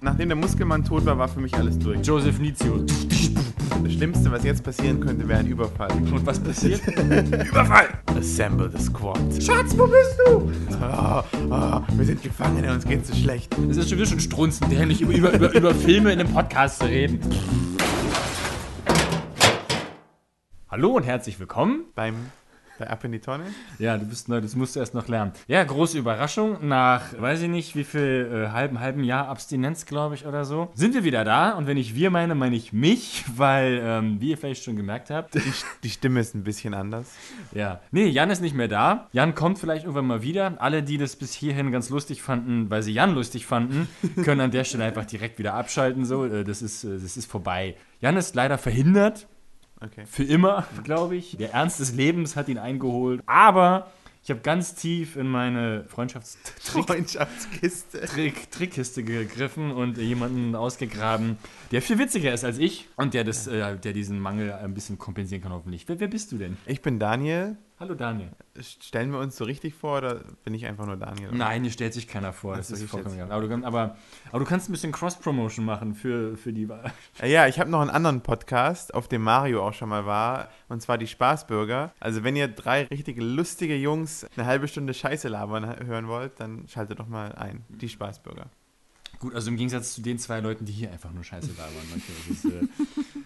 Nachdem der Muskelmann tot war, war für mich alles durch. Joseph Nizio. Das Schlimmste, was jetzt passieren könnte, wäre ein Überfall. Und was passiert? Überfall! Assemble the Squad. Schatz, wo bist du? Oh, oh, wir sind Gefangene, uns geht's so schlecht. Es ist schon wieder schon strunzend, dämlich über, über, über, über Filme in einem Podcast zu reden. Hallo und herzlich willkommen. Beim bei Ab in die Tonne? Ja, du bist neu, das musst du erst noch lernen. Ja, große Überraschung. Nach, weiß ich nicht, wie viel, äh, halben, halben Jahr Abstinenz, glaube ich, oder so, sind wir wieder da. Und wenn ich wir meine, meine ich mich, weil, ähm, wie ihr vielleicht schon gemerkt habt. Die, die Stimme ist ein bisschen anders. Ja. Nee, Jan ist nicht mehr da. Jan kommt vielleicht irgendwann mal wieder. Alle, die das bis hierhin ganz lustig fanden, weil sie Jan lustig fanden, können an der Stelle einfach direkt wieder abschalten. So, äh, das ist, äh, das ist vorbei. Jan ist leider verhindert. Okay. Für immer, glaube ich. Der Ernst des Lebens hat ihn eingeholt. Aber ich habe ganz tief in meine Freundschaftstrick Freundschaftskiste Trick, Trickkiste gegriffen und jemanden ausgegraben, der viel witziger ist als ich und der, das, äh, der diesen Mangel ein bisschen kompensieren kann, hoffentlich. Wer, wer bist du denn? Ich bin Daniel. Hallo Daniel. Stellen wir uns so richtig vor oder bin ich einfach nur Daniel? Nein, hier stellt sich keiner vor. Das, das ist vollkommen egal. Aber, du, aber, aber du kannst ein bisschen Cross-Promotion machen für, für die. Ja, ich habe noch einen anderen Podcast, auf dem Mario auch schon mal war, und zwar die Spaßbürger. Also, wenn ihr drei richtige lustige Jungs eine halbe Stunde Scheiße labern hören wollt, dann schaltet doch mal ein. Die Spaßbürger. Gut, also im Gegensatz zu den zwei Leuten, die hier einfach nur Scheiße labern. Ist, äh,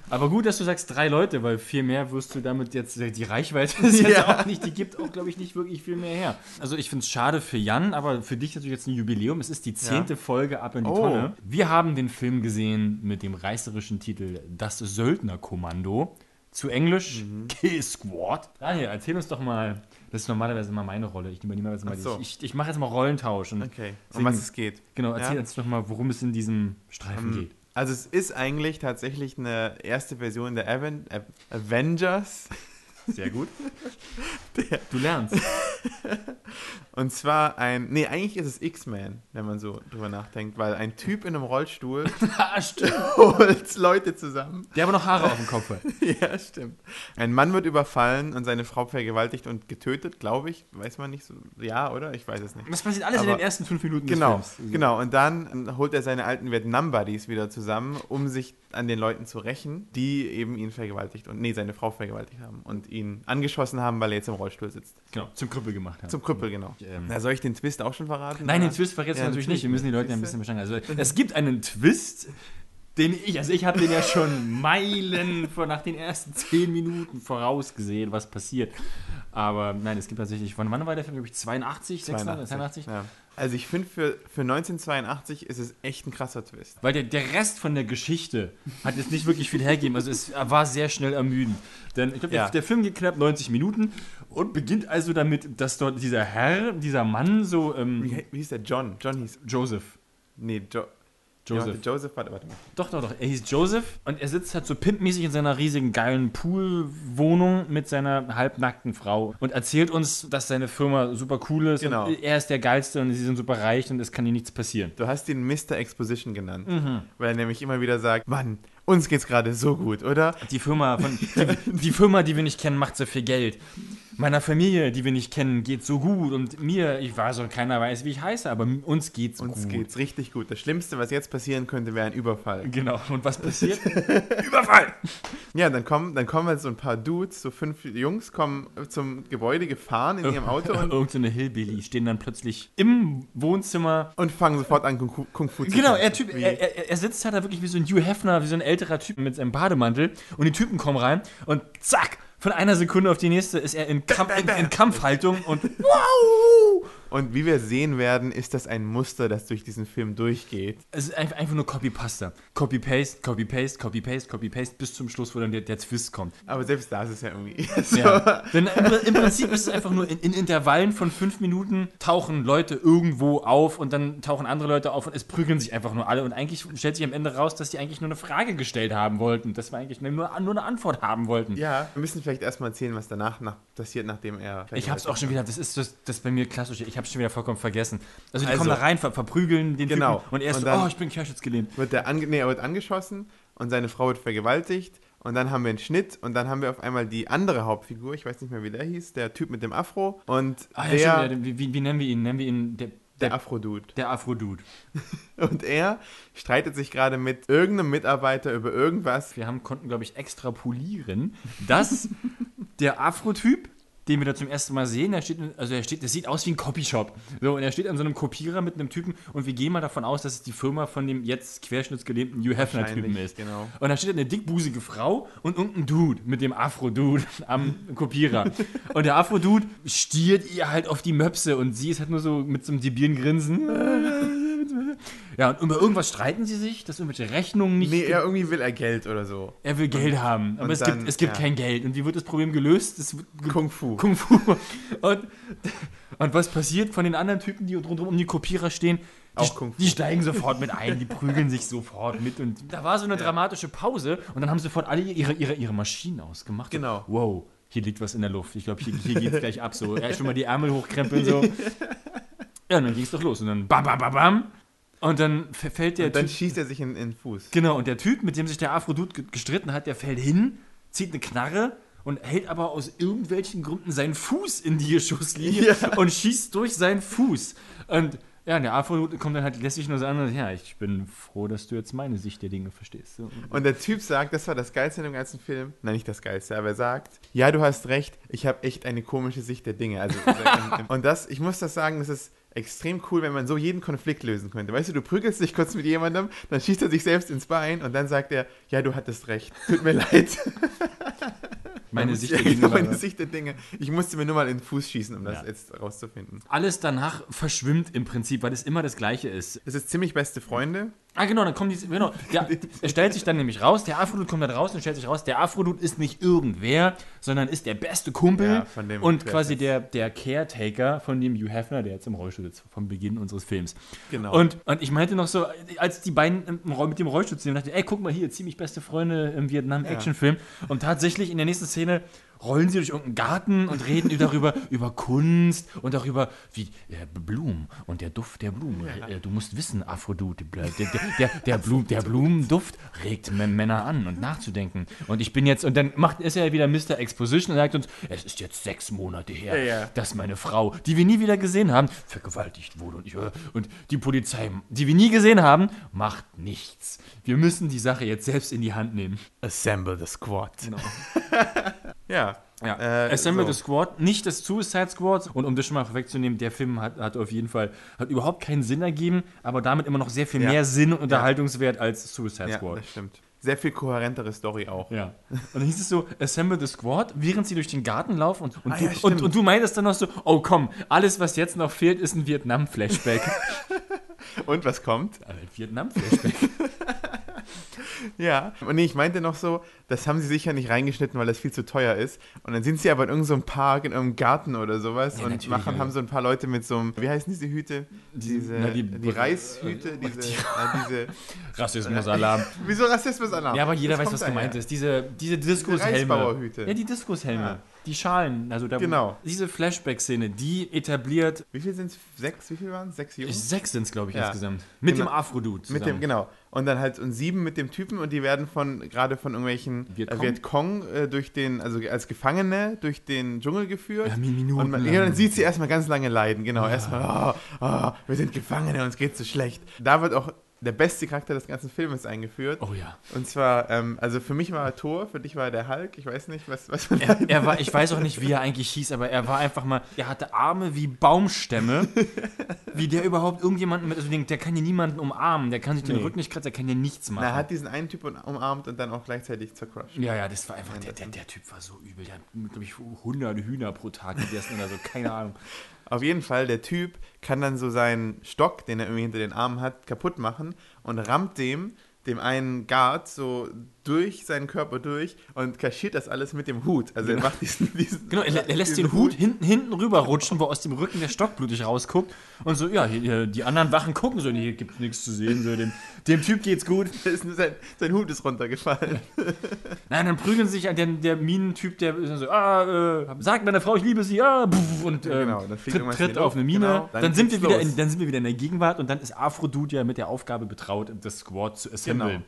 aber gut, dass du sagst drei Leute, weil viel mehr wirst du damit jetzt, die Reichweite ist jetzt ja. auch nicht, die gibt auch, glaube ich, nicht wirklich viel mehr her. Also ich finde es schade für Jan, aber für dich natürlich jetzt ein Jubiläum. Es ist die zehnte ja. Folge Ab in die oh. Tonne. Wir haben den Film gesehen mit dem reißerischen Titel Das Söldnerkommando. Zu Englisch mhm. Squad. Daniel, erzähl uns doch mal, das ist normalerweise immer meine Rolle. Ich nehme niemals mal so. Ich, ich, ich mache jetzt mal Rollentausch. Und okay, um was es geht. Genau, erzähl ja? uns doch mal, worum es in diesem Streifen um, geht. Also es ist eigentlich tatsächlich eine erste Version der Aven Avengers. Sehr gut. Der, du lernst. Und zwar ein, nee, eigentlich ist es X-Men, wenn man so drüber nachdenkt, weil ein Typ in einem Rollstuhl ah, holt Leute zusammen. Der aber noch Haare auf dem Kopf hat. ja, stimmt. Ein Mann wird überfallen und seine Frau vergewaltigt und getötet, glaube ich. Weiß man nicht so. Ja, oder? Ich weiß es nicht. Das passiert alles aber, in den ersten fünf Minuten genau, des Films. Genau, und dann holt er seine alten Vietnam-Buddies wieder zusammen, um sich an den Leuten zu rächen, die eben ihn vergewaltigt und, nee, seine Frau vergewaltigt haben und ihn angeschossen haben, weil er jetzt im Rollstuhl sitzt. Genau, zum Krüppel gemacht haben. Zum Krüppel, genau. Ähm, Na, soll ich den Twist auch schon verraten? Nein, den Twist verrätst ja, du natürlich nicht. Wir müssen die Leute ein bisschen beschreiben. Also, es gibt einen Twist, den ich, also ich habe den ja schon Meilen vor, nach den ersten zehn Minuten vorausgesehen, was passiert. Aber nein, es gibt tatsächlich, von wann war der Film, glaube ich, 82, 82, 82? Ja. Also ich finde, für, für 1982 ist es echt ein krasser Twist. Weil der, der Rest von der Geschichte hat jetzt nicht wirklich viel hergegeben. Also es war sehr schnell ermüdend. Denn ich glaube, ja. der, der, Film geht knapp 90 Minuten und beginnt also damit, dass dort dieser Herr, dieser Mann so... Ähm, wie, wie hieß der? John? John hieß... Joseph. Nee, jo Joseph. Ja, Joseph, warte, warte mal. Doch, doch, doch. Er hieß Joseph und er sitzt halt so pimpmäßig in seiner riesigen, geilen Poolwohnung mit seiner halbnackten Frau und erzählt uns, dass seine Firma super cool ist genau. er ist der Geilste und sie sind super reich und es kann ihnen nichts passieren. Du hast ihn Mr. Exposition genannt, mhm. weil er nämlich immer wieder sagt, Mann, uns geht's gerade so gut, oder? Die Firma, von, die, die Firma, die wir nicht kennen, macht so viel Geld meiner Familie, die wir nicht kennen, geht so gut und mir, ich weiß so, keiner weiß, wie ich heiße, aber uns geht's uns gut. Uns geht's richtig gut. Das Schlimmste, was jetzt passieren könnte, wäre ein Überfall. Genau. Und was passiert? Überfall! Ja, dann kommen, dann kommen halt so ein paar Dudes, so fünf Jungs, kommen zum Gebäude gefahren in ihrem Auto. und Irgendeine Hillbilly stehen dann plötzlich im Wohnzimmer. Und fangen sofort an, Kung, Kung Fu zu Genau, er, typ, er, er, er, sitzt halt da wirklich wie so ein Hugh Hefner, wie so ein älterer Typ mit seinem Bademantel. Und die Typen kommen rein und zack, von einer Sekunde auf die nächste ist er in, Kamp in, in Kampfhaltung und wow! Und wie wir sehen werden, ist das ein Muster, das durch diesen Film durchgeht. Es ist einfach, nur Copy-Pasta. Copy-Paste, Copy-Paste, Copy-Paste, Copy-Paste, bis zum Schluss, wo dann der, der Twist kommt. Aber selbst da ist es ja irgendwie. So. Ja. Denn im, Prinzip ist es einfach nur in, in, Intervallen von fünf Minuten tauchen Leute irgendwo auf und dann tauchen andere Leute auf und es prügeln sich einfach nur alle. Und eigentlich stellt sich am Ende raus, dass die eigentlich nur eine Frage gestellt haben wollten. Dass wir eigentlich nur, nur eine Antwort haben wollten. Ja, wir müssen vielleicht erstmal erzählen, was danach nach, passiert, nachdem er. Ich hab's auch schon wieder, das ist das, das bei mir klassisch. Ich hab's schon wieder vollkommen vergessen. Also die also, kommen da rein, ver verprügeln den genau. Typen und er ist und so, oh, ich bin querschnittsgelähmt. Wird der ange nee, er wird angeschossen und seine Frau wird vergewaltigt und dann haben wir einen Schnitt und dann haben wir auf einmal die andere Hauptfigur, ich weiß nicht mehr, wie der hieß, der Typ mit dem Afro und ah, der... Ja, wie, wie, wie, nennen wir ihn? Nennen wir ihn der Der Afro-Dude. Der Afro-Dude. Und er streitet sich gerade mit irgendeinem Mitarbeiter über irgendwas. Wir haben, konnten, glaube ich, extrapolieren, dass der Afro-Typ, den wir da zum ersten Mal sehen, der steht, also er steht, das sieht aus wie ein Copyshop. So, und er steht an so einem Kopierer mit einem Typen und wir gehen mal davon aus, dass es die Firma von dem jetzt querschnittsgelähmten Hugh Hefner-Typen ist. genau. Und da steht eine dickbusige Frau und irgendein Dude mit dem Afro-Dude am Kopierer. und der Afro-Dude stiert ihr halt auf die Möpse und sie ist halt nur so mit so einem debilen Grinsen. Ja, und über irgendwas streiten sie sich, dass irgendwelche Rechnungen nicht. Nee, er irgendwie will er Geld oder so. Er will Geld haben, aber und es, dann, gibt, es gibt ja. kein Geld. Und wie wird das Problem gelöst? Ge- Kung Fu. Kung Fu. Und, und was passiert von den anderen Typen, die rundherum um die Kopierer stehen? Die, Auch Kung Fu. die steigen sofort mit ein, die prügeln sich sofort mit. Und da war so eine dramatische Pause und dann haben sofort alle ihre, ihre, ihre Maschinen ausgemacht. Genau. Wow, hier liegt was in der Luft. Ich glaube, hier, hier geht es gleich ab. So, ja, schon mal die Ärmel hochkrempeln. So. Ja, und dann ging es doch los. Und dann bam, bam, bam, bam. Und dann fällt der Und dann Typ. schießt er sich in, in den Fuß. Genau, und der Typ, mit dem sich der Afrodut ge- gestritten hat, der fällt hin, zieht eine Knarre und hält aber aus irgendwelchen Gründen seinen Fuß in die Geschosslinie Ja. und schießt durch seinen Fuß. Und ja, der Afrodut kommt dann halt lässig nur so an und ja, ich bin froh, dass du jetzt meine Sicht der Dinge verstehst. So. Und der Typ sagt, das war das Geilste in dem ganzen Film. Nein, nicht das Geilste, aber er sagt, ja, du hast recht, ich habe echt eine komische Sicht der Dinge. Also, und das, ich muss das sagen, das ist extrem cool, wenn man so jeden Konflikt lösen könnte. Weißt du, du prügelst dich kurz mit jemandem, dann schießt er sich selbst ins Bein und dann sagt er, ja, du hattest recht, tut mir leid. Meine Sicht der Dinge. Meine Sicht der Dinge. Ich musste mir nur mal in den Fuß schießen, um das Ja. jetzt rauszufinden. Alles danach verschwimmt im Prinzip, weil es immer das Gleiche ist. Es ist ziemlich beste Freunde. Ah, genau, dann kommen die. Genau, ja, es stellt sich dann nämlich raus, der Afrodut kommt dann raus und stellt sich raus, der Afrodut ist nicht irgendwer, sondern ist der beste Kumpel Ja, von dem und quasi der, der Caretaker von dem Hugh Hefner, der jetzt im Rollstuhl sitzt, vom Beginn unseres Films. Genau. Und, und ich meinte noch so, als die beiden im mit dem Rollstuhl sind, dachte ich, ey, guck mal hier, ziemlich beste Freunde im Vietnam-Actionfilm. Und tatsächlich in der nächsten Szene rollen sie durch irgendeinen Garten und reden darüber, über Kunst und darüber, wie äh, Blumen und der Duft der Blumen. Äh, du musst wissen, Aphrodite, der, der, der, der, Blum, der Blumenduft regt Männer an und nachzudenken. Und ich bin jetzt, und dann macht ist er wieder Mr. Exposition und sagt uns, es ist jetzt sechs Monate her, Ja, ja. dass meine Frau, die wir nie wieder gesehen haben, vergewaltigt wurde. Und, ich, äh, und die Polizei, die wir nie gesehen haben, macht nichts. Wir müssen die Sache jetzt selbst in die Hand nehmen. Assemble the Squad. Genau. Ja. Ja, Äh, Assemble so. the Squad, nicht das Suicide Squad. Und um das schon mal vorwegzunehmen, der Film hat, hat auf jeden Fall hat überhaupt keinen Sinn ergeben, aber damit immer noch sehr viel Ja. mehr Sinn und Unterhaltungswert als Suicide Ja, Squad. das stimmt. Sehr viel kohärentere Story auch. Ja. Und dann hieß es so, Assemble the Squad, während sie durch den Garten laufen und, und, Ah, du, ja, und, und du meintest dann noch so, oh komm, alles was jetzt noch fehlt, ist ein Vietnam-Flashback. Und was kommt? Ein Vietnam-Flashback. Ja. Und nee, ich meinte noch so, das haben sie sicher nicht reingeschnitten, weil das viel zu teuer ist. Und dann sind sie aber in irgendeinem so Park, in irgendeinem Garten oder sowas Ja, und machen, ja. haben so ein paar Leute mit so einem, wie heißen diese Hüte? Diese, na, die- die, Reishüte, diese, die- äh, diese, Rassismus-Alarm. wieso Rassismus-Alarm? Ja, aber jeder Das weiß, was gemeint ist. Diese, diese Diskushelme. Reisbauerhüte. Ja, die Diskushelme. Ja. Die Schalen. Also da, Genau. Diese Flashback-Szene, die etabliert Wie viel sind es? Sechs? Wie viel waren es? Sechs Jungs? Sechs sind es, glaube ich, Ja. insgesamt. Mit Genau. dem Afro-Dude Mit dem, genau. Und dann halt und sieben mit dem Typen und die werden von gerade von irgendwelchen Vietcong? Äh, Vietcong äh, durch den, also als Gefangene durch den Dschungel geführt. Ja, Minuten und man, ja, dann sieht sie erstmal ganz lange leiden, genau. Erstmal, oh, oh, wir sind Gefangene, uns geht's so schlecht. Da wird auch der beste Charakter des ganzen Filmes eingeführt. Oh ja. Und zwar, ähm, also für mich war er Thor, für dich war er der Hulk. Ich weiß nicht, was, was Er, er war, ich weiß auch nicht, wie er eigentlich hieß, aber er war einfach mal, er hatte Arme wie Baumstämme. wie der überhaupt irgendjemanden mit, also den, der kann ja niemanden umarmen, der kann sich den Nee. Rücken nicht kratzen, der kann ja nichts machen. Na, er hat diesen einen Typ umarmt und dann auch gleichzeitig zercrushed. ja, ja, das war einfach, der, der, der Typ war so übel. Der hat, glaube ich, 100 Hühner pro Tag gegessen oder so, keine Ahnung. Auf jeden Fall, der Typ kann dann so seinen Stock, den er irgendwie hinter den Armen hat, kaputt machen und rammt dem, dem einen Guard so durch seinen Körper durch und kaschiert das alles mit dem Hut. Also er macht diesen, diesen Genau, er, er lässt den Hut hinten, hinten rüber rutschen, wo aus dem Rücken der Stock blutig rausguckt. Und so, ja, hier, die anderen Wachen gucken so, hier gibt's nichts zu sehen. So, dem, dem Typ geht's gut. Sein, sein Hut ist runtergefallen. Nein, dann prügeln sich an den, der Minentyp, der so, ah, äh, sagt meiner Frau, ich liebe sie, ah, und ähm, Genau, dann fliegt tritt, tritt auf eine Mine. genau, dann, dann sind wir wieder in, dann sind wir wieder in der Gegenwart und dann ist Afrodute ja mit der Aufgabe betraut, das Squad zu assemblen. Genau.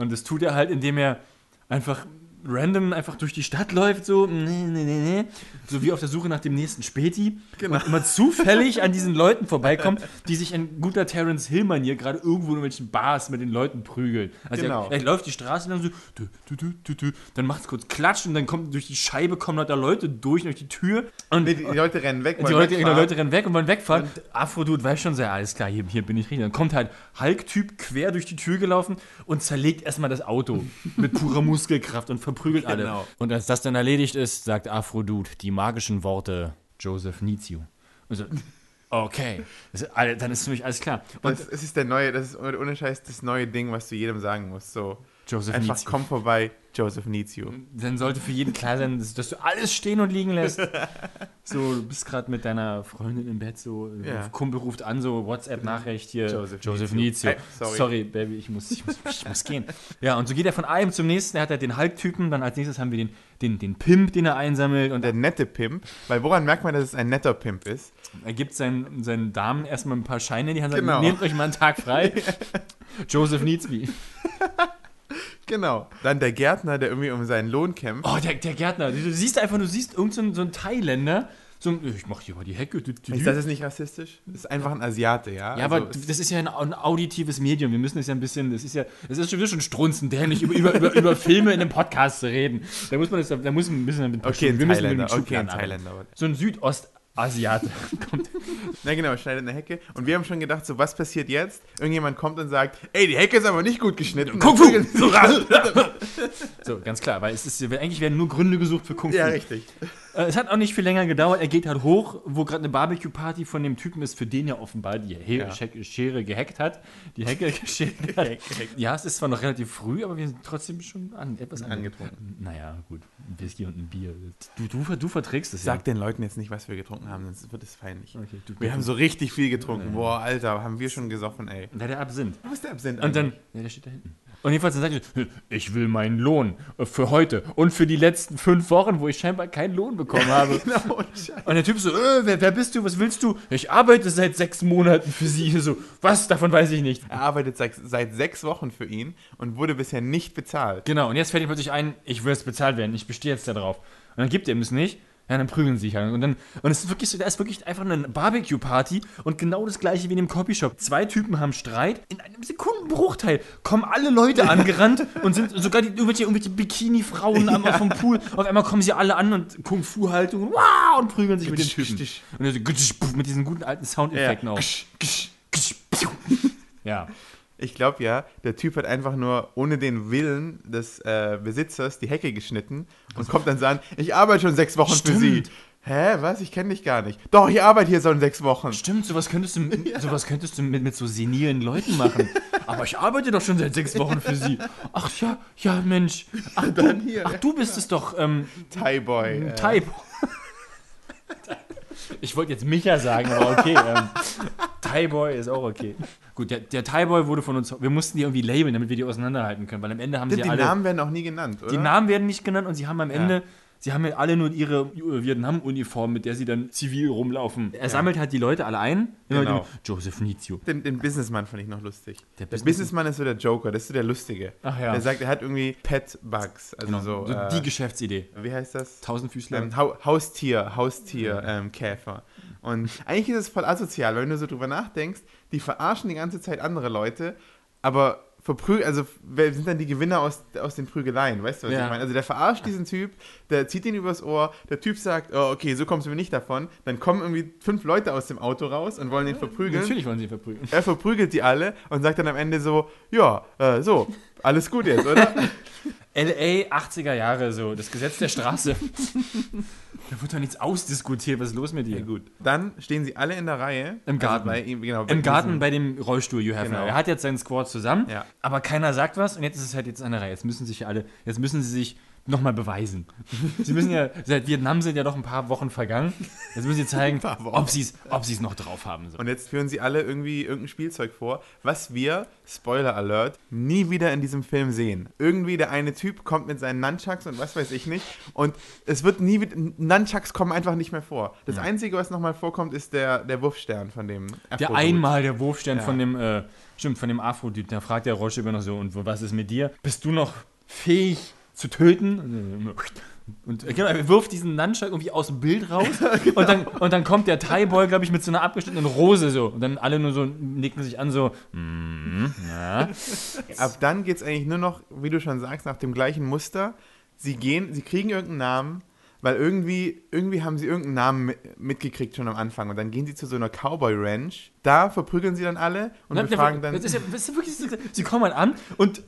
Und das tut er halt, indem er einfach random einfach durch die Stadt läuft, so, nee, nee, nee, nee, so wie auf der Suche nach dem nächsten Späti. Genau. Und immer zufällig an diesen Leuten vorbeikommt, die sich in guter Terence Hill-Manier gerade irgendwo in irgendwelchen Bars mit den Leuten prügeln. Also Genau. er, er läuft die Straße lang so, dü, dü, dü. dann macht es kurz Klatsch und dann kommt durch die Scheibe kommen lauter Leute durch, durch die Tür. Und Nee, die, die Leute rennen weg. die Leute, die. Leute rennen weg und wollen wegfahren. Und Afro-Dude weiß schon sehr, alles klar, hier, hier bin ich richtig. Dann kommt halt Hulk-Typ quer durch die Tür gelaufen und zerlegt erstmal das Auto mit purer Muskelkraft und verprügelt alle. Genau. Und als das dann erledigt ist, sagt Afro-Dude die magischen Worte Joseph needs you. Und so, okay, das dann ist für mich alles klar. Und Das, das ist der neue, das ist ohne Scheiß das neue Ding, was du jedem sagen musst. So, Joseph einfach needs you. komm vorbei, Joseph needs you. Dann sollte für jeden klar sein, dass, dass du alles stehen und liegen lässt. So, du bist gerade mit deiner Freundin im Bett, so, Ja. Kumpel ruft an, so WhatsApp-Nachricht hier. Joseph Joseph needs needs you. you. Hey, sorry. sorry. Baby, ich muss, ich, muss, ich muss gehen. Ja, und so geht er von einem zum nächsten. Er hat halt den Hulk-Typen, dann als nächstes haben wir den, den, den Pimp, den er einsammelt und Der nette Pimp, weil woran merkt man, dass es ein netter Pimp ist? er gibt seinen, seinen Damen erstmal ein paar Scheine in die Hand, sagt, Genau. nehmt euch mal einen Tag frei. Joseph needs me. Genau. Dann der Gärtner, der irgendwie um seinen Lohn kämpft. Oh, der, der Gärtner. Du, siehst einfach, du siehst irgendeinen so, einen- Thailänder, so ein, ich mach hier mal die Hecke. Ist das jetzt nicht rassistisch? Das ist einfach ein Asiate, ja? Ja, Also aber das ist ja ein, ein auditives Medium. Wir müssen es ja ein bisschen, das ist ja, das ist schon, schon strunzendämlich, über, über, über, über Filme in einem Podcast zu reden. Da muss man das, da muss man ein bisschen mit Okay, ein wir müssen mit Thailänder. Okay, ein. Thailänder. So ein Südostasiate kommt. Na genau, schneidet eine Hecke. Und wir haben schon gedacht, so was passiert jetzt? Irgendjemand kommt und sagt, ey, die Hecke ist aber nicht gut geschnitten. Kung Fu! So, ganz klar, weil es ist, eigentlich werden nur Gründe gesucht für Kung Fu. Ja, richtig. Äh, es hat auch nicht viel länger gedauert. Er geht halt hoch, wo gerade eine Barbecue-Party von dem Typen ist, für den ja offenbar die He Ja. Sche- Schere gehackt hat. Die Hecke geschert hat. ja, es ist zwar noch relativ früh, aber wir sind trotzdem schon an, etwas ange- Angetrunken. Naja, gut. Ein Whisky und ein Bier. Du, du, du verträgst es Sag den Leuten jetzt nicht, was wir getrunken haben, sonst wird es peinlich. ja. Okay, du, Wir haben so richtig viel getrunken. Boah, Alter, haben wir schon gesoffen, ey. Da der Absinth. Wo ist der Absinth Und dann, ja, der steht da hinten. Und jedenfalls dann sagt er, ich will meinen Lohn äh, für heute und für die letzten fünf Wochen, wo ich scheinbar keinen Lohn bekommen habe. Genau. Und der Typ so, äh, wer, wer bist du, was willst du? Ich arbeite seit sechs Monaten für sie. So, was, davon weiß ich nicht. Er arbeitet seit, seit sechs Wochen für ihn und wurde bisher nicht bezahlt. Genau, und jetzt fällt ihm plötzlich ein, ich will jetzt bezahlt werden, ich bestehe jetzt darauf. Und dann gibt er ihm es nicht. Ja, dann prügeln sie sich halt. Und dann, und es ist wirklich so, da ist wirklich einfach eine Barbecue-Party und genau das gleiche wie in dem Copyshop. Zwei Typen haben Streit, in einem Sekundenbruchteil kommen alle Leute angerannt und sind sogar die, irgendwelche, irgendwelche Bikini-Frauen am vom Pool. Auf einmal kommen sie alle an und Kung-Fu-Haltung wow, und prügeln sich mit den Typen. Und er so, mit diesen guten alten Soundeffekten auch. Gutsch, piu. Ja. Ich glaube ja, der Typ hat einfach nur ohne den Willen des äh, Besitzers die Hecke geschnitten und kommt dann so an, ich arbeite schon sechs Wochen für Sie. Stimmt. Hä, was? Ich kenne dich gar nicht. Doch, ich arbeite hier schon sechs Wochen. Stimmt, sowas könntest du, sowas könntest du mit, mit so senilen Leuten machen. Aber ich arbeite doch schon seit sechs Wochen für sie. Ach ja, ja, Mensch. Ach, du, hier, ach, ja. du bist es doch, ähm, Thai Boy. Äh, Type. Ich wollte jetzt Micha sagen, aber okay. Ähm, Thai-Boy ist auch okay. Gut, der, der Thai-Boy wurde von uns, wir mussten die irgendwie labeln, damit wir die auseinanderhalten können, weil am Ende haben die sie die alle, Namen werden auch nie genannt, oder? die Namen werden nicht genannt und sie haben am Ende, sie haben ja alle nur ihre Vietnam-Uniform, mit der sie dann zivil rumlaufen. Er sammelt halt die Leute alle ein. Genau. Joseph needs you. Den, den Businessmann fand ich noch lustig. Der Der, Business- Businessmann ist so der Joker, das ist so der Lustige. Ach ja. Der sagt, er hat irgendwie Pet Bugs. Also Genau, so, so äh, die Geschäftsidee. wie heißt das? Tausendfüßler. Ähm, Hau Haustier, Haustier, ähm, Käfer. Und eigentlich ist es voll asozial, weil wenn du so drüber nachdenkst, die verarschen die ganze Zeit andere Leute, aber verprügeln, also wer sind dann die Gewinner aus, aus den Prügeleien, weißt du, was Ja. ich meine? Also der verarscht diesen Typ, der zieht ihn übers Ohr, der Typ sagt, oh, okay, so kommst du mir nicht davon, dann kommen irgendwie fünf Leute aus dem Auto raus und wollen ihn verprügeln. Natürlich wollen sie ihn verprügeln. Er verprügelt die alle und sagt dann am Ende so, ja, äh, so, alles gut jetzt, oder? LA 80er Jahre, so, das Gesetz der Straße. da wird doch nichts ausdiskutiert, was ist los mit dir? Ja, gut. Dann stehen sie alle in der Reihe. Im Garten. Also bei ihm, genau, bei Im Garten bei dem Rollstuhl, You Have Genau. Now. Er hat jetzt seinen Squad zusammen, Ja. aber keiner sagt was und jetzt ist es halt jetzt eine Reihe. Jetzt müssen sich alle, jetzt müssen sie sich nochmal beweisen. sie müssen ja, seit Vietnam sind ja doch ein paar Wochen vergangen. Jetzt müssen sie zeigen, ob sie es ob sie's noch drauf haben. Und jetzt führen sie alle irgendwie irgendein Spielzeug vor, was wir, Spoiler Alert, nie wieder in diesem Film sehen. Irgendwie der eine Typ kommt mit seinen Nunchucks und was weiß ich nicht. Und es wird nie wieder. Nunchucks kommen einfach nicht mehr vor. Das Einzige, was nochmal vorkommt, ist der, der Wurfstern von dem Der Afro-Dude. einmal der Wurfstern Ja. von dem, äh, stimmt, von dem Afro-Typ, da fragt der Rollstuhl noch so, und was ist mit dir? Bist du noch fähig, zu töten. Und äh, genau, er wirft diesen Nunchuck irgendwie aus dem Bild raus Genau. und, dann, und dann kommt der Thai-Boy, glaube ich, mit so einer abgeschnittenen Rose so. Und dann alle nur so nicken sich an, so, mm, ja. Ab dann geht es eigentlich nur noch, wie du schon sagst, nach dem gleichen Muster. Sie gehen, sie kriegen irgendeinen Namen, weil irgendwie, irgendwie haben sie irgendeinen Namen mi- mitgekriegt schon am Anfang. Und dann gehen sie zu so einer Cowboy-Ranch. Da verprügeln sie dann alle und Na, befragen dann. Das ist ja, das ist wirklich, sie kommen halt an und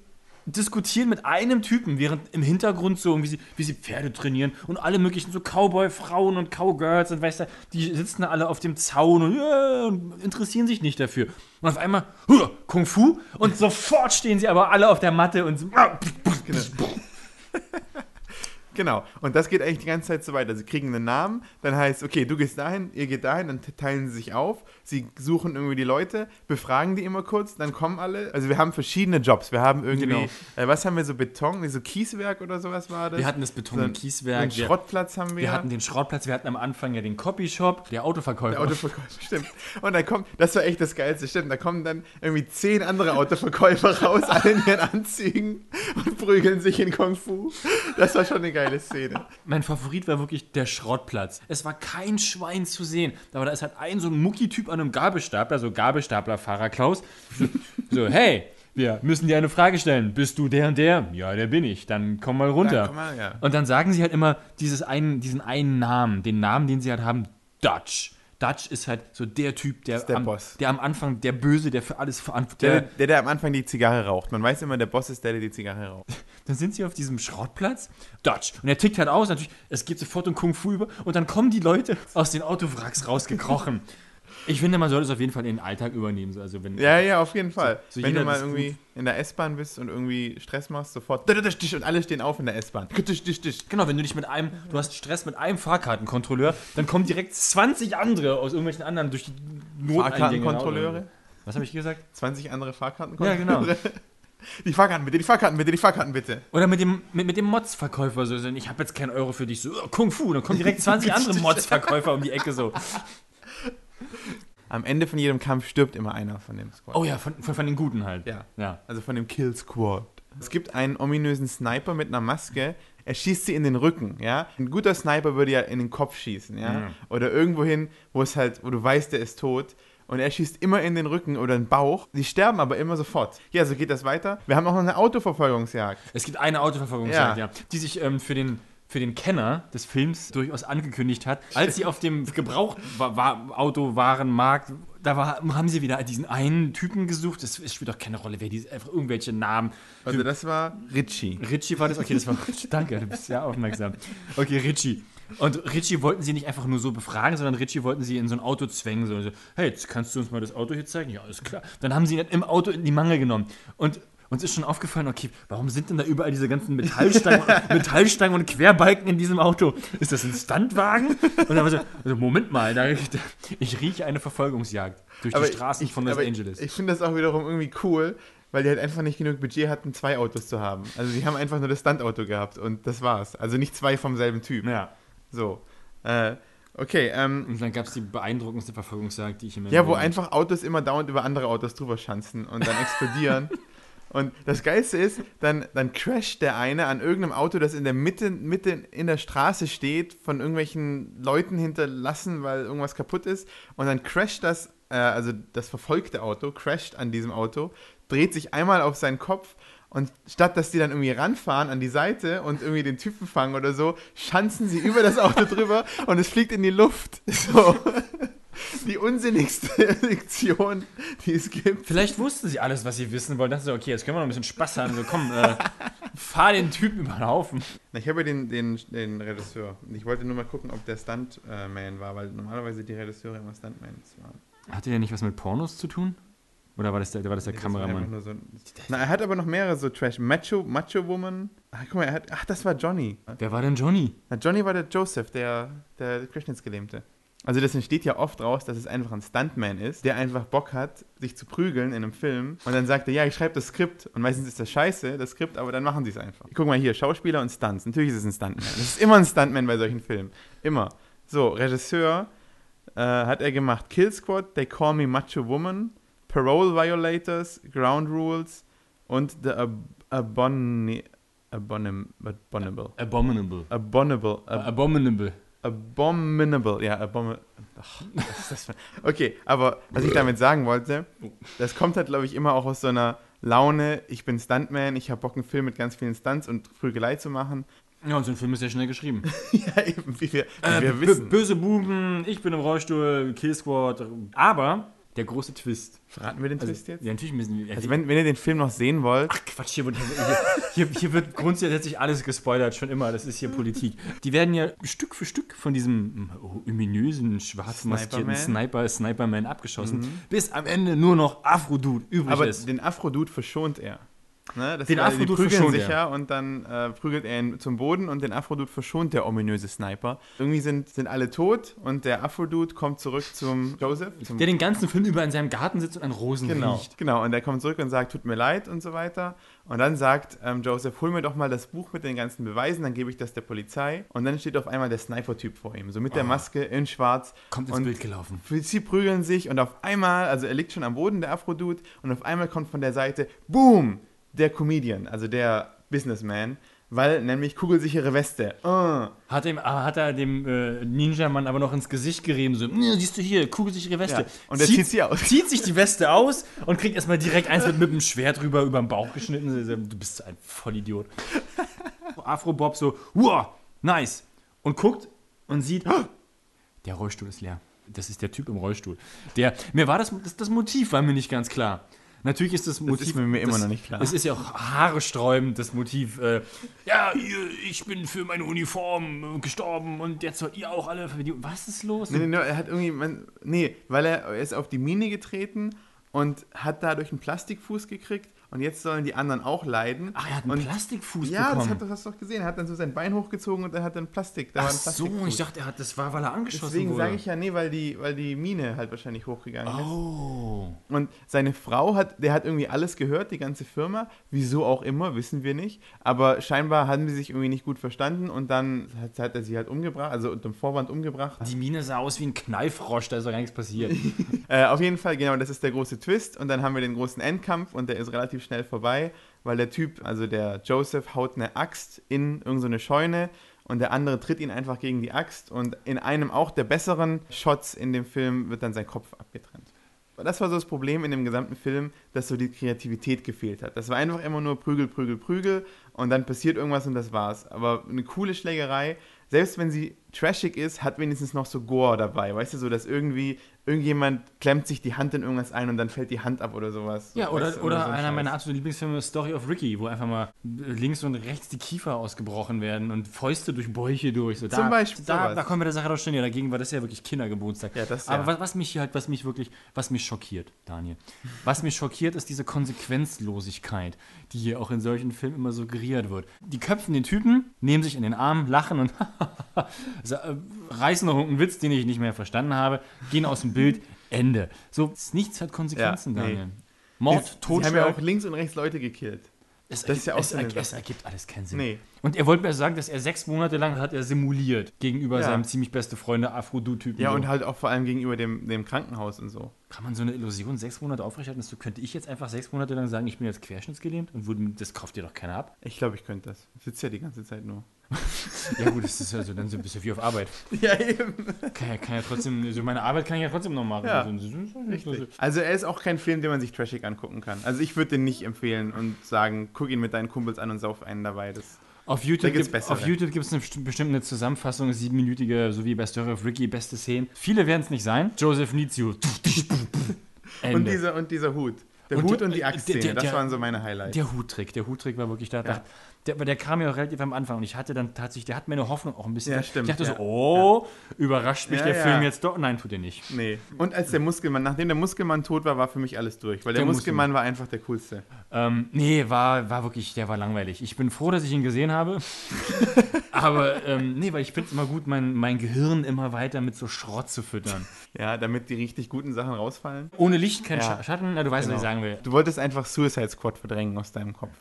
diskutieren mit einem Typen, während im Hintergrund so, wie sie, wie sie Pferde trainieren und alle möglichen so Cowboy-Frauen und Cowgirls und weißt du, die sitzen da alle auf dem Zaun und, ja, und interessieren sich nicht dafür. Und auf einmal, huh, Kung Fu und sofort stehen sie aber alle auf der Matte und so, Genau. Und das geht eigentlich die ganze Zeit so weiter. Sie kriegen einen Namen, dann heißt, okay, du gehst dahin, ihr geht dahin, dann teilen sie sich auf. Sie suchen irgendwie die Leute, befragen die immer kurz, dann kommen alle. Also wir haben verschiedene Jobs. Wir haben irgendwie, Genau. äh, was haben wir so Beton, so Kieswerk oder sowas war das? wir hatten das Beton- So und ein- Kieswerk, Den Schrottplatz haben wir. Wir hatten den Schrottplatz, wir hatten am Anfang ja den Copyshop, der Autoverkäufer. Der Autoverkäufer, stimmt. Und dann kommt, das war echt das Geilste, stimmt. Da kommen dann irgendwie zehn andere Autoverkäufer raus, alle in ihren Anzügen und prügeln sich in Kung Fu. Das war schon eine geile Szene. Mein Favorit war wirklich der Schrottplatz. Es war kein Schwein zu sehen. Aber da ist halt ein so ein Mucki-Typ an einem Gabelstapler, so Gabelstaplerfahrer Klaus. So, hey, wir müssen dir eine Frage stellen. Bist du der und der? Ja, der bin ich. Dann komm mal runter. Dann komm mal, ja. Und dann sagen sie halt immer dieses einen, diesen einen Namen, den Namen, den sie halt haben, Dutch. Dutch ist halt so der Typ, der, ist der am, Boss. der am Anfang, der Böse, der für alles verantwortlich Der, der, der, der am Anfang die Zigarre raucht. Man weiß immer, der Boss ist der, der die Zigarre raucht. Dann sind sie auf diesem Schrottplatz. Dutch. Und er tickt halt aus. Natürlich, es geht sofort um Kung Fu über. Und dann kommen die Leute aus den Autowracks rausgekrochen. Ich finde, man sollte es auf jeden Fall in den Alltag übernehmen. So, Also wenn, Ja, ja, auf jeden Fall. so Wenn jeder du mal irgendwie in der S-Bahn bist und irgendwie Stress machst, sofort und alle stehen auf in der S-Bahn. Genau, wenn du dich mit einem, du hast Stress mit einem Fahrkartenkontrolleur, dann kommen direkt 20 andere aus irgendwelchen anderen durch die Noteingänge. Fahrkartenkontrolleure? Was habe ich gesagt? 20 andere Ja, Fahrkartenkontrolleure? genau. Die Fahrkarten bitte, die Fahrkarten bitte, die Fahrkarten bitte. Oder mit dem, mit, mit dem Mods-Verkäufer so, so, ich habe jetzt keinen Euro für dich, so, oh, Kung Fu, dann kommen direkt 20 andere Mods-Verkäufer um die Ecke so. Am Ende von jedem Kampf stirbt immer einer von dem Squad. Oh ja, von, von, von den Guten halt. Ja. Ja. Also von dem Kill Squad. Es gibt einen ominösen Sniper mit einer Maske. Er schießt sie in den Rücken, ja. Ein guter Sniper würde ja in den Kopf schießen, ja. Mhm. Oder irgendwo hin, wo es halt, wo du weißt, der ist tot. Und er schießt immer in den Rücken oder den Bauch. Die sterben aber immer sofort. Ja, so geht das weiter. Wir haben auch noch eine Autoverfolgungsjagd. Es gibt eine Autoverfolgungsjagd, ja. die sich ähm, für, den, für den Kenner des Films durchaus angekündigt hat. Als sie auf dem Gebrauchtautowarenmarkt, da war, haben sie wieder diesen einen Typen gesucht. Es es spielt doch keine Rolle, wer die einfach irgendwelche Namen. Also das war Richie. Richie war das? Okay, das war Danke, du bist sehr aufmerksam. Okay, Richie. Und Richie wollten sie nicht einfach nur so befragen, sondern Richie wollten sie in so ein Auto zwängen. So, so, hey, jetzt kannst du uns mal das Auto hier zeigen? Ja, alles klar. Dann haben sie ihn im Auto in die Mangel genommen. Und uns ist schon aufgefallen, okay, warum sind denn da überall diese ganzen Metallstangen, Metallstangen und Querbalken in diesem Auto? Ist das ein Stuntwagen? Und dann war so, also Moment mal, da, da, ich rieche eine Verfolgungsjagd durch die Straßen von Los aber Angeles. Ich, ich finde das auch wiederum irgendwie cool, weil die halt einfach nicht genug Budget hatten, zwei Autos zu haben. Also die haben einfach nur das Stuntauto gehabt und das war's. Also nicht zwei vom selben Typ. ja. So. Äh, okay, ähm, Und dann gab es die beeindruckendste Verfolgungsjagd, die ich meinem ja, wo einfach Autos immer dauernd über andere Autos drüber schanzen und dann explodieren. Und das Geilste ist, dann, dann crasht der eine an irgendeinem Auto, das in der Mitte, Mitte in der Straße steht, von irgendwelchen Leuten hinterlassen, weil irgendwas kaputt ist. Und dann crasht das, äh, also das verfolgte Auto, crasht an diesem Auto, dreht sich einmal auf seinen Kopf und statt dass die dann irgendwie ranfahren an die Seite und irgendwie den Typen fangen oder so, schanzen sie über das Auto drüber und es fliegt in die Luft. So. Die unsinnigste Lektion, die es gibt. Vielleicht wussten sie alles, was sie wissen wollten. Dachten sie, okay, jetzt können wir noch ein bisschen Spaß haben. So, komm, äh, fahr den Typen über den Haufen. Na, Ich habe ja den, den, den Regisseur. Ich wollte nur mal gucken, ob der Stuntman war, weil normalerweise die Regisseure immer Stuntmans waren. Hatte der nicht was mit Pornos zu tun? Oder war das der, war das der Nee, das Kameramann? nur so ein- Na, er hat aber noch mehrere so Trash. Macho, Macho Woman. Ach, guck mal, er hat, ach, das war Johnny. Wer war denn Johnny? Na, Johnny war der Joseph, der, der Querschnittsgelähmte. Also das entsteht ja oft raus, dass es einfach ein Stuntman ist, der einfach Bock hat, sich zu prügeln in einem Film. Und dann sagt er, ja, ich schreibe das Skript. Und meistens ist das scheiße, das Skript, aber dann machen sie es einfach. Guck mal hier, Schauspieler und Stunts. Natürlich ist es ein Stuntman. Das ist immer ein Stuntman bei solchen Filmen. Immer. So, Regisseur äh, hat er gemacht Kill Squad, They Call Me Macho Woman, Parole Violators, Ground Rules und The Ab abominable. Abominable. Abominable. Ab Abominable. Abominable. Ja, abominable. Ach, was ist das für... Okay, aber was ich damit sagen wollte, das kommt halt, glaube ich, immer auch aus so einer Laune, ich bin Stuntman, ich habe Bock, einen Film mit ganz vielen Stunts und Prügelei zu machen. Ja, und so ein Film ist ja schnell geschrieben. ja, eben, wie wir, wie Äh, wir wissen. Böse Buben, ich bin im Rollstuhl, Kill Squad. Aber der große Twist. Verraten wir den Also, Twist jetzt? Ja, natürlich müssen wir. Also wenn, wenn ihr den Film noch sehen wollt, Ach Quatsch, hier wird, hier, hier, hier wird grundsätzlich alles gespoilert, schon immer. Das ist hier Politik. Die werden ja Stück für Stück von diesem oh, ominösen, schwarz maskierten Sniperman? Sniper, Sniperman abgeschossen, bis am Ende nur noch Afro-Dude übrig aber ist. den Afro-Dude verschont er. Ne? Das Den war- die Afro-Dude prügeln verschont sich er. ja und dann äh, prügelt er ihn zum Boden und den Afro-Dude verschont der ominöse Sniper. Irgendwie sind, sind alle tot und der Afro-Dude kommt zurück zum Joseph. Zum Der den ganzen Film über in seinem Garten sitzt und an Rosen Genau, riecht. genau. Und er kommt zurück und sagt, tut mir leid und so weiter. Und dann sagt ähm, Joseph, hol mir doch mal das Buch mit den ganzen Beweisen, dann gebe ich das der Polizei. Und dann steht auf einmal der Sniper-Typ vor ihm, so mit der Maske in schwarz. Ah. Kommt ins und Bild gelaufen. Sie prügeln sich und auf einmal, also er liegt schon am Boden, der Afro-Dude, und auf einmal kommt von der Seite, boom, der Comedian, also der Businessman, weil nämlich kugelsichere Weste. Uh. Hat, ihm, ah, hat er dem äh, Ninja-Mann aber noch ins Gesicht gerieben, so, "Ja, siehst du hier, kugelsichere Weste. Ja, und er zieht sie aus. Zieht sich die Weste aus und kriegt erstmal direkt eins mit, mit dem Schwert rüber über den Bauch geschnitten. Du bist ein Vollidiot. Afro-Bob so, wow, nice. Und guckt und sieht, "Oh, der Rollstuhl ist leer. Das ist der Typ im Rollstuhl. Der, mir war das, das, das Motiv war mir nicht ganz klar. Natürlich ist das Motiv. ist mir- immer das, noch nicht klar. Es ist ja auch haaresträubend, das Motiv. Äh, ja, ihr, ich bin für meine Uniform äh, gestorben und jetzt sollt ihr auch alle für die. Was ist los? Nee, nee, nee, er hat irgendwie, man, nee, weil er, er ist auf die Mine getreten und hat dadurch einen Plastikfuß gekriegt und jetzt sollen die anderen auch leiden. Ach, er hat einen und, Plastikfuß Ja, das bekommen. hat, das hast du doch gesehen. Er hat dann so sein Bein hochgezogen und er hat dann Plastik. Da Ach war ein so, ich dachte, er hat, das war, weil er angeschossen Deswegen wurde. sage ich ja, nee, weil die, weil die Mine halt wahrscheinlich hochgegangen ist. Oh. Und seine Frau hat, der hat irgendwie alles gehört, die ganze Firma. Wieso auch immer, wissen wir nicht. Aber scheinbar haben sie sich irgendwie nicht gut verstanden und dann hat, hat er sie halt umgebracht, also unter dem Vorwand umgebracht. Die Mine sah aus wie ein Knallfrosch, da ist doch gar nichts passiert. Äh, auf jeden Fall, genau, das ist der große Twist. Und dann haben wir den großen Endkampf und der ist relativ schnell vorbei, weil der Typ, also der Joseph, haut eine Axt in irgendeine Scheune und der andere tritt ihn einfach gegen die Axt und in einem auch der besseren Shots in dem Film wird dann sein Kopf abgetrennt. Das war so das Problem in dem gesamten Film, dass so die Kreativität gefehlt hat. Das war einfach immer nur Prügel, Prügel, Prügel und dann passiert irgendwas und das war's. Aber eine coole Schlägerei, selbst wenn sie trashig ist, hat wenigstens noch so Gore dabei. Weißt du, so dass irgendwie irgendjemand klemmt sich die Hand in irgendwas ein und dann fällt die Hand ab oder sowas. Ja, oder, du, oder so ein einer Scheiß. meiner absoluten Lieblingsfilme, Story of Ricky, wo einfach mal links und rechts die Kiefer ausgebrochen werden und Fäuste durch Bäuche durch. So, da, Zum Beispiel Da, sowas. da kommen wir der Sache doch schon näher. Dagegen war das ja wirklich Kindergeburtstag. Ja, das Aber ja. was, was mich hier halt, was mich wirklich, was mich schockiert, Daniel, was mich schockiert, ist diese Konsequenzlosigkeit, die hier auch in solchen Filmen immer suggeriert wird. Die köpfen den Typen, nehmen sich in den Arm, lachen und äh, reißen noch einen Witz, den ich nicht mehr verstanden habe, gehen aus dem Bild, Ende. So, nichts hat Konsequenzen, Ja, nee. Daniel. Mord, Sie haben ja Totschlag. auch links und rechts Leute gekillt. Es, Das ist ja auch es, so es ergibt alles keinen Sinn. Nee. Und er wollte mir sagen, dass er sechs Monate lang hat er simuliert gegenüber Ja. seinem ziemlich beste Freunde Afro-Du-Typen. Ja, so. und halt auch vor allem gegenüber dem, dem Krankenhaus und so. Kann man so eine Illusion sechs Monate aufrechterhalten? So könnte ich jetzt einfach sechs Monate lang sagen, ich bin jetzt querschnittsgelähmt und würde, das kauft dir doch keiner ab. Ich glaube, ich könnte das. Ich sitze ja die ganze Zeit nur. Ja gut, das ist also dann so ein bisschen wie auf Arbeit. Ja, eben. Kann ja, kann ja trotzdem, also meine Arbeit kann ich ja trotzdem noch machen. Ja, Also. Also er ist auch kein Film, den man sich trashig angucken kann. Also ich würde den nicht empfehlen und sagen, guck ihn mit deinen Kumpels an und sauf einen dabei. Das Auf YouTube gibt bessere. auf YouTube gibt es eine, besti- bestimmt eine Zusammenfassung, siebenminütige, so wie bei Story of Ricky, beste Szenen. Viele werden es nicht sein. Joseph needs you. Und, dieser, und dieser Hut. Der Und Hut der- und die der- Axtszene, das waren so meine Highlights. Der Huttrick, der Huttrick war wirklich da. Ja. da der, der kam ja auch relativ am Anfang und ich hatte dann tatsächlich, der hat meine Hoffnung auch ein bisschen. Ja, stimmt, Ich dachte ja. so, oh, überrascht mich Ja, der ja. Film jetzt doch? Nein, tut er nicht. nee. Und als der Muskelmann, nachdem der Muskelmann tot war, war für mich alles durch. Weil der, Der Muskelmann war einfach der coolste. Ähm, nee, war, war wirklich, der war langweilig. Ich bin froh, dass ich ihn gesehen habe. aber ähm, nee, weil ich finde es immer gut, mein, mein Gehirn immer weiter mit so Schrott zu füttern. Ja, damit die richtig guten Sachen rausfallen. Ohne Licht kein Ja. Scha- Schatten, na, du weißt, was ich Genau. sagen will. Du wolltest einfach Suicide Squad verdrängen aus deinem Kopf.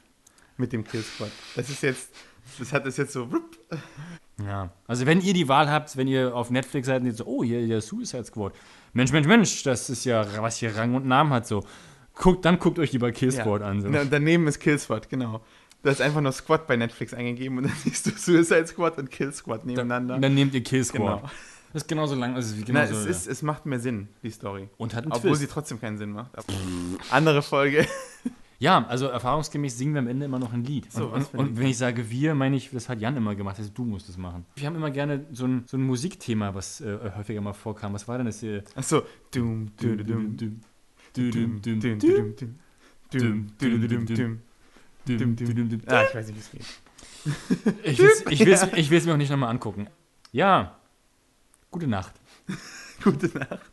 Mit dem Kill Squad. Das ist jetzt, das hat es jetzt so, rup. Ja. Also wenn ihr die Wahl habt, wenn ihr auf Netflix seid und ihr so, oh, hier der Suicide Squad. Mensch, Mensch, Mensch, das ist ja, was hier Rang und Namen hat so. Guckt, dann guckt euch lieber Kill Squad an. So. Na, daneben ist Kill Squad, genau. Du hast einfach nur Squad bei Netflix eingegeben und dann siehst du Suicide Squad und Kill Squad nebeneinander. Dann, dann nehmt ihr Kill Squad. Genau. Das ist genauso lang. Also wie Na, genauso, es, ist, es macht mehr Sinn, die Story. und hat einen Obwohl Twist. sie trotzdem keinen Sinn macht. Andere Folge. Ja, also erfahrungsgemäß singen wir am Ende immer noch ein Lied. So, und, und, und wenn ich sage wir, meine ich, das hat Jan immer gemacht, also du musst es machen. Wir haben immer gerne so ein, so ein Musikthema, was äh, häufiger mal vorkam. Was war denn das hier? Achso. Ah, ich weiß nicht, wie es geht. ich will es ich ich mir auch nicht nochmal angucken. Ja. Gute Nacht. Gute Nacht.